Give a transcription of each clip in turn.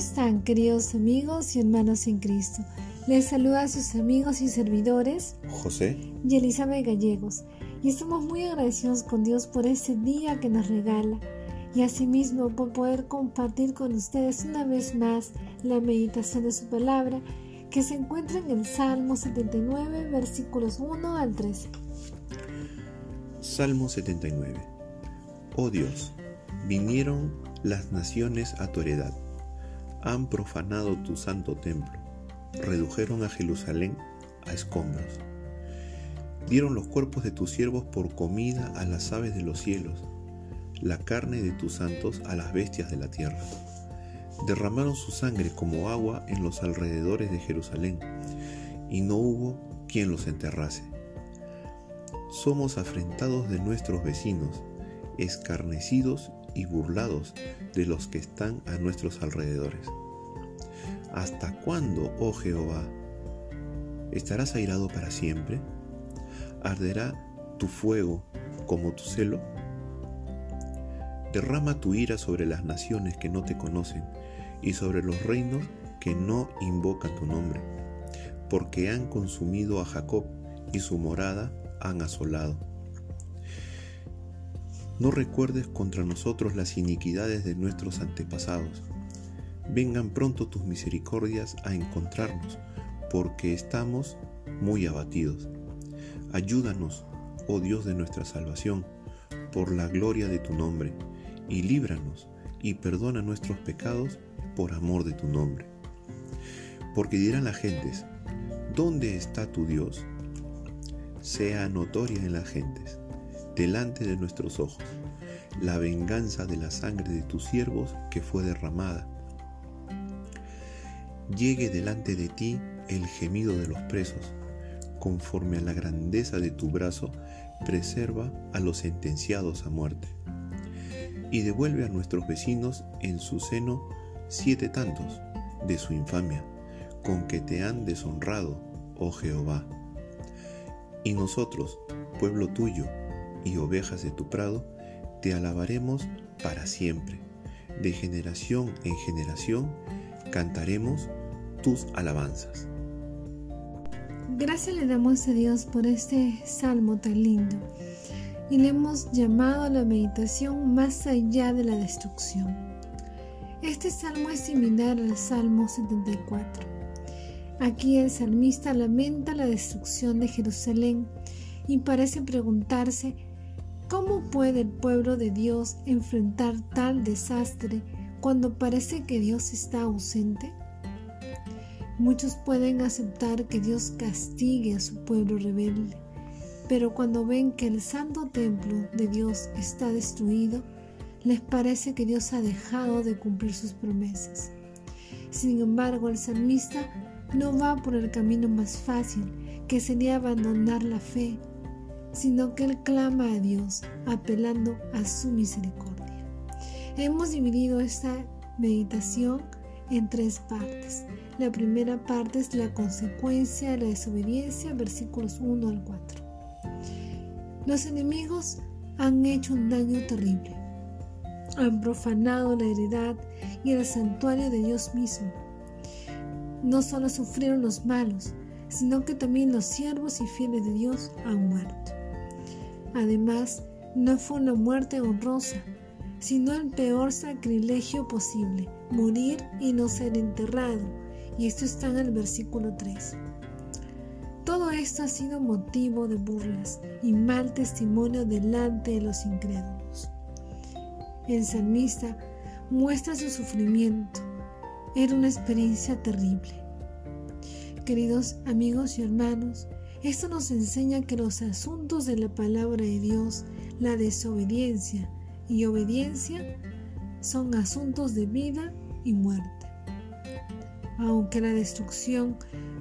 están, queridos amigos y hermanos en Cristo? Les saluda a sus amigos y servidores José y Elizabeth Gallegos y estamos muy agradecidos con Dios por este día que nos regala y asimismo por poder compartir con ustedes una vez más la meditación de su palabra que se encuentra en el Salmo 79 versículos 1 al 13. Salmo 79 Oh Dios, vinieron las naciones a tu heredad han profanado tu santo templo, redujeron a Jerusalén a escombros. Dieron los cuerpos de tus siervos por comida a las aves de los cielos, la carne de tus santos a las bestias de la tierra. Derramaron su sangre como agua en los alrededores de Jerusalén, y no hubo quien los enterrase. Somos afrentados de nuestros vecinos, escarnecidos y burlados de los que están a nuestros alrededores. ¿Hasta cuándo, oh Jehová? ¿Estarás airado para siempre? ¿Arderá tu fuego como tu celo? Derrama tu ira sobre las naciones que no te conocen y sobre los reinos que no invocan tu nombre, porque han consumido a Jacob y su morada han asolado. No recuerdes contra nosotros las iniquidades de nuestros antepasados. Vengan pronto tus misericordias a encontrarnos, porque estamos muy abatidos. Ayúdanos, oh Dios de nuestra salvación, por la gloria de tu nombre, y líbranos y perdona nuestros pecados por amor de tu nombre. Porque dirán las gentes, ¿dónde está tu Dios? Sea notoria en las gentes delante de nuestros ojos la venganza de la sangre de tus siervos que fue derramada. Llegue delante de ti el gemido de los presos, conforme a la grandeza de tu brazo, preserva a los sentenciados a muerte. Y devuelve a nuestros vecinos en su seno siete tantos de su infamia, con que te han deshonrado, oh Jehová. Y nosotros, pueblo tuyo, y ovejas de tu prado, te alabaremos para siempre. De generación en generación cantaremos tus alabanzas. Gracias le damos a Dios por este salmo tan lindo y le hemos llamado a la meditación más allá de la destrucción. Este salmo es similar al Salmo 74. Aquí el salmista lamenta la destrucción de Jerusalén y parece preguntarse ¿Cómo puede el pueblo de Dios enfrentar tal desastre cuando parece que Dios está ausente? Muchos pueden aceptar que Dios castigue a su pueblo rebelde, pero cuando ven que el santo templo de Dios está destruido, les parece que Dios ha dejado de cumplir sus promesas. Sin embargo, el salmista no va por el camino más fácil, que sería abandonar la fe sino que él clama a Dios, apelando a su misericordia. Hemos dividido esta meditación en tres partes. La primera parte es la consecuencia de la desobediencia, versículos 1 al 4. Los enemigos han hecho un daño terrible. Han profanado la heredad y el santuario de Dios mismo. No solo sufrieron los malos, sino que también los siervos y fieles de Dios han muerto. Además, no fue una muerte honrosa, sino el peor sacrilegio posible, morir y no ser enterrado. Y esto está en el versículo 3. Todo esto ha sido motivo de burlas y mal testimonio delante de los incrédulos. El salmista muestra su sufrimiento. Era una experiencia terrible. Queridos amigos y hermanos, esto nos enseña que los asuntos de la palabra de Dios, la desobediencia y obediencia, son asuntos de vida y muerte. Aunque la destrucción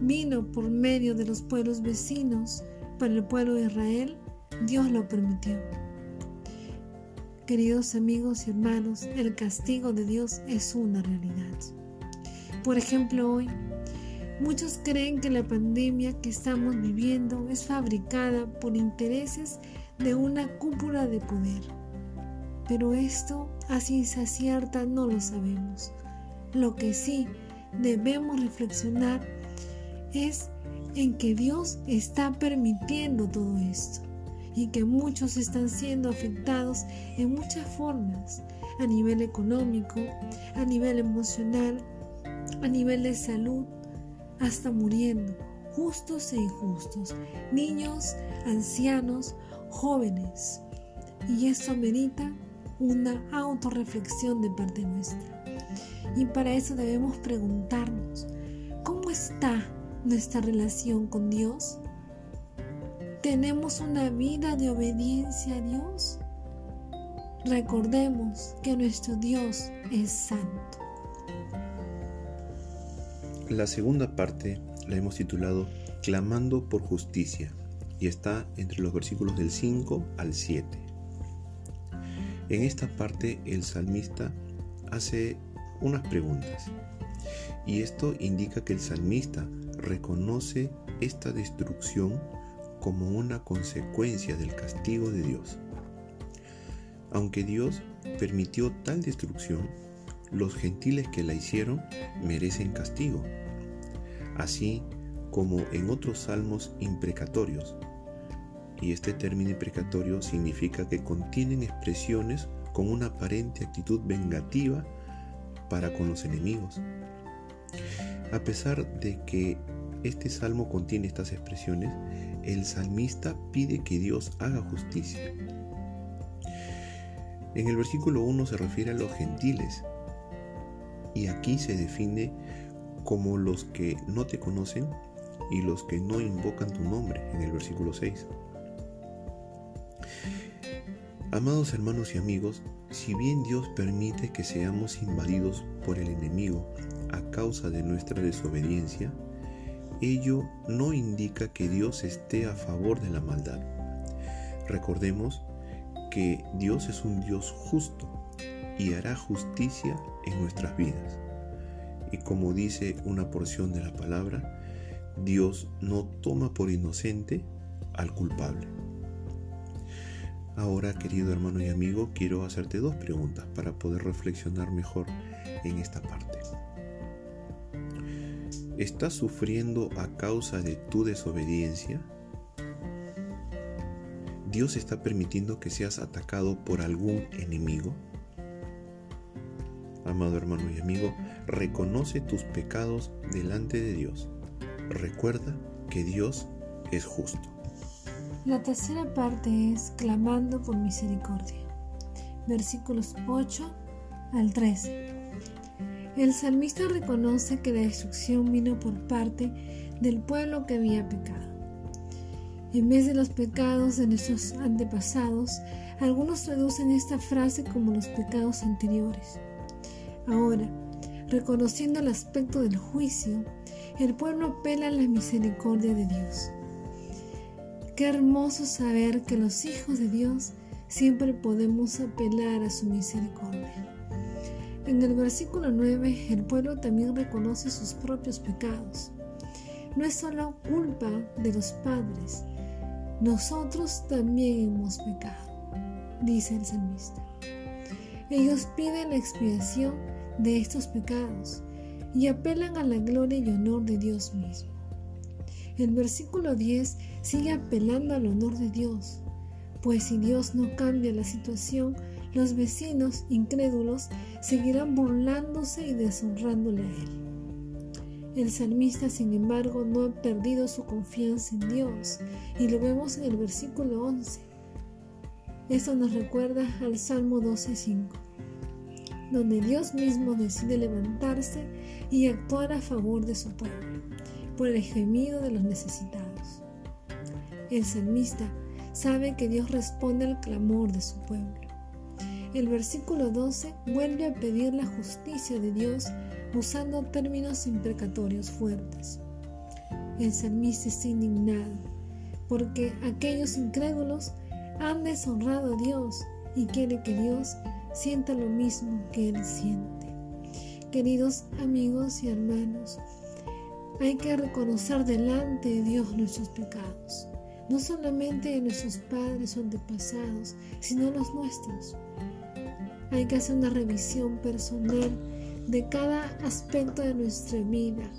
vino por medio de los pueblos vecinos para el pueblo de Israel, Dios lo permitió. Queridos amigos y hermanos, el castigo de Dios es una realidad. Por ejemplo, hoy Muchos creen que la pandemia que estamos viviendo es fabricada por intereses de una cúpula de poder. Pero esto, así se acierta, no lo sabemos. Lo que sí debemos reflexionar es en que Dios está permitiendo todo esto y que muchos están siendo afectados en muchas formas, a nivel económico, a nivel emocional, a nivel de salud, hasta muriendo, justos e injustos, niños, ancianos, jóvenes. Y esto merita una autorreflexión de parte nuestra. Y para eso debemos preguntarnos, ¿cómo está nuestra relación con Dios? ¿Tenemos una vida de obediencia a Dios? Recordemos que nuestro Dios es santo. La segunda parte la hemos titulado Clamando por justicia y está entre los versículos del 5 al 7. En esta parte el salmista hace unas preguntas y esto indica que el salmista reconoce esta destrucción como una consecuencia del castigo de Dios. Aunque Dios permitió tal destrucción, los gentiles que la hicieron merecen castigo, así como en otros salmos imprecatorios. Y este término imprecatorio significa que contienen expresiones con una aparente actitud vengativa para con los enemigos. A pesar de que este salmo contiene estas expresiones, el salmista pide que Dios haga justicia. En el versículo 1 se refiere a los gentiles y aquí se define como los que no te conocen y los que no invocan tu nombre en el versículo 6. Amados hermanos y amigos, si bien Dios permite que seamos invadidos por el enemigo a causa de nuestra desobediencia, ello no indica que Dios esté a favor de la maldad. Recordemos que Dios es un Dios justo y hará justicia en nuestras vidas. Y como dice una porción de la palabra, Dios no toma por inocente al culpable. Ahora, querido hermano y amigo, quiero hacerte dos preguntas para poder reflexionar mejor en esta parte. ¿Estás sufriendo a causa de tu desobediencia? ¿Dios está permitiendo que seas atacado por algún enemigo? Amado hermano y amigo, reconoce tus pecados delante de Dios. Recuerda que Dios es justo. La tercera parte es clamando por misericordia. Versículos 8 al 13. El salmista reconoce que la destrucción vino por parte del pueblo que había pecado. En vez de los pecados de nuestros antepasados, algunos traducen esta frase como los pecados anteriores. Ahora, reconociendo el aspecto del juicio, el pueblo apela a la misericordia de Dios. Qué hermoso saber que los hijos de Dios siempre podemos apelar a su misericordia. En el versículo 9, el pueblo también reconoce sus propios pecados. No es solo culpa de los padres, nosotros también hemos pecado, dice el salmista. Ellos piden la expiación de estos pecados y apelan a la gloria y honor de Dios mismo. El versículo 10 sigue apelando al honor de Dios, pues si Dios no cambia la situación, los vecinos incrédulos seguirán burlándose y deshonrándole a él. El salmista, sin embargo, no ha perdido su confianza en Dios y lo vemos en el versículo 11. Esto nos recuerda al Salmo 12.5, donde Dios mismo decide levantarse y actuar a favor de su pueblo, por el gemido de los necesitados. El salmista sabe que Dios responde al clamor de su pueblo el versículo 12 vuelve a pedir la justicia de Dios usando términos imprecatorios fuertes. El salmista está indignado porque aquellos incrédulos han deshonrado a Dios y quiere que Dios sienta lo mismo que él siente. Queridos amigos y hermanos, hay que reconocer delante de Dios nuestros pecados, no solamente de nuestros padres o antepasados, sino los nuestros. Hay que hacer una revisión personal de cada aspecto de nuestra vida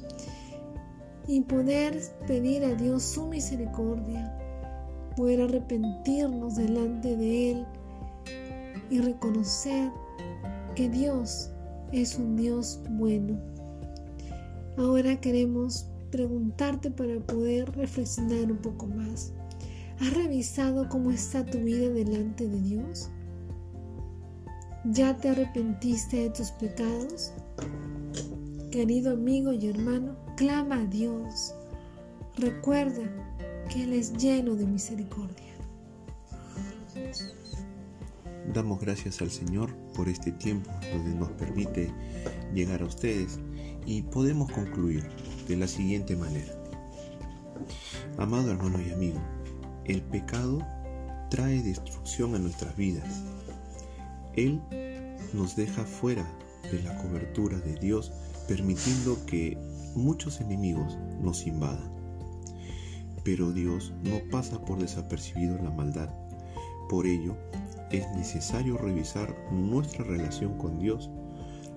y poder pedir a Dios su misericordia, poder arrepentirnos delante de Él y reconocer que Dios es un Dios bueno. Ahora queremos preguntarte para poder reflexionar un poco más. ¿Has revisado cómo está tu vida delante de Dios? ¿Ya te arrepentiste de tus pecados? Querido amigo y hermano, clama a Dios. Recuerda que Él es lleno de misericordia. Damos gracias al Señor por este tiempo donde nos permite llegar a ustedes y podemos concluir de la siguiente manera. Amado hermano y amigo, el pecado trae destrucción a nuestras vidas. Él nos deja fuera de la cobertura de Dios, permitiendo que muchos enemigos nos invadan. Pero Dios no pasa por desapercibido la maldad. Por ello, es necesario revisar nuestra relación con Dios,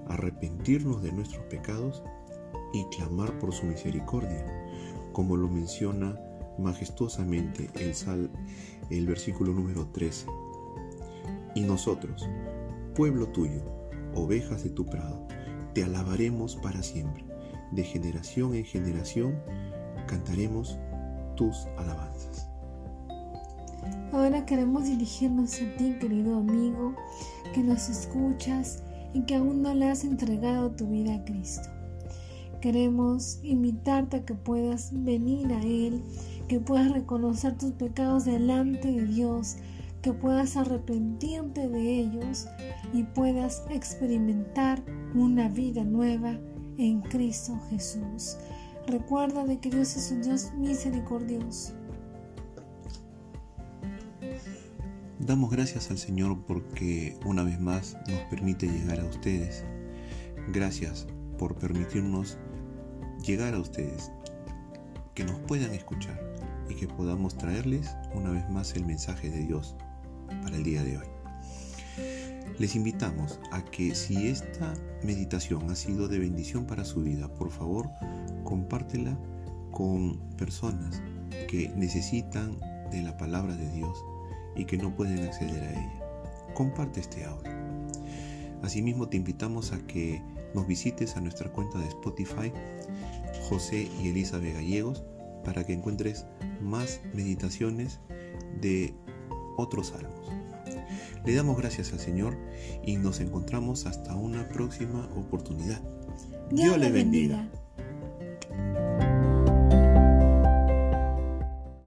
arrepentirnos de nuestros pecados y clamar por su misericordia, como lo menciona majestuosamente el, sal, el versículo número 13. Y nosotros, pueblo tuyo, ovejas de tu prado, te alabaremos para siempre. De generación en generación cantaremos tus alabanzas. Ahora queremos dirigirnos a ti, querido amigo, que nos escuchas y que aún no le has entregado tu vida a Cristo. Queremos invitarte a que puedas venir a Él, que puedas reconocer tus pecados delante de Dios, que puedas arrepentirte de ellos y puedas experimentar una vida nueva en Cristo Jesús. Recuerda de que Dios es un Dios misericordioso. Damos gracias al Señor porque una vez más nos permite llegar a ustedes. Gracias por permitirnos llegar a ustedes, que nos puedan escuchar y que podamos traerles una vez más el mensaje de Dios para el día de hoy. Les invitamos a que si esta meditación ha sido de bendición para su vida, por favor, compártela con personas que necesitan de la palabra de Dios y que no pueden acceder a ella. Comparte este audio. Asimismo, te invitamos a que nos visites a nuestra cuenta de Spotify, José y Elizabeth Gallegos, para que encuentres más meditaciones de otros salmos. Le damos gracias al Señor y nos encontramos hasta una próxima oportunidad. Dios, le bendiga.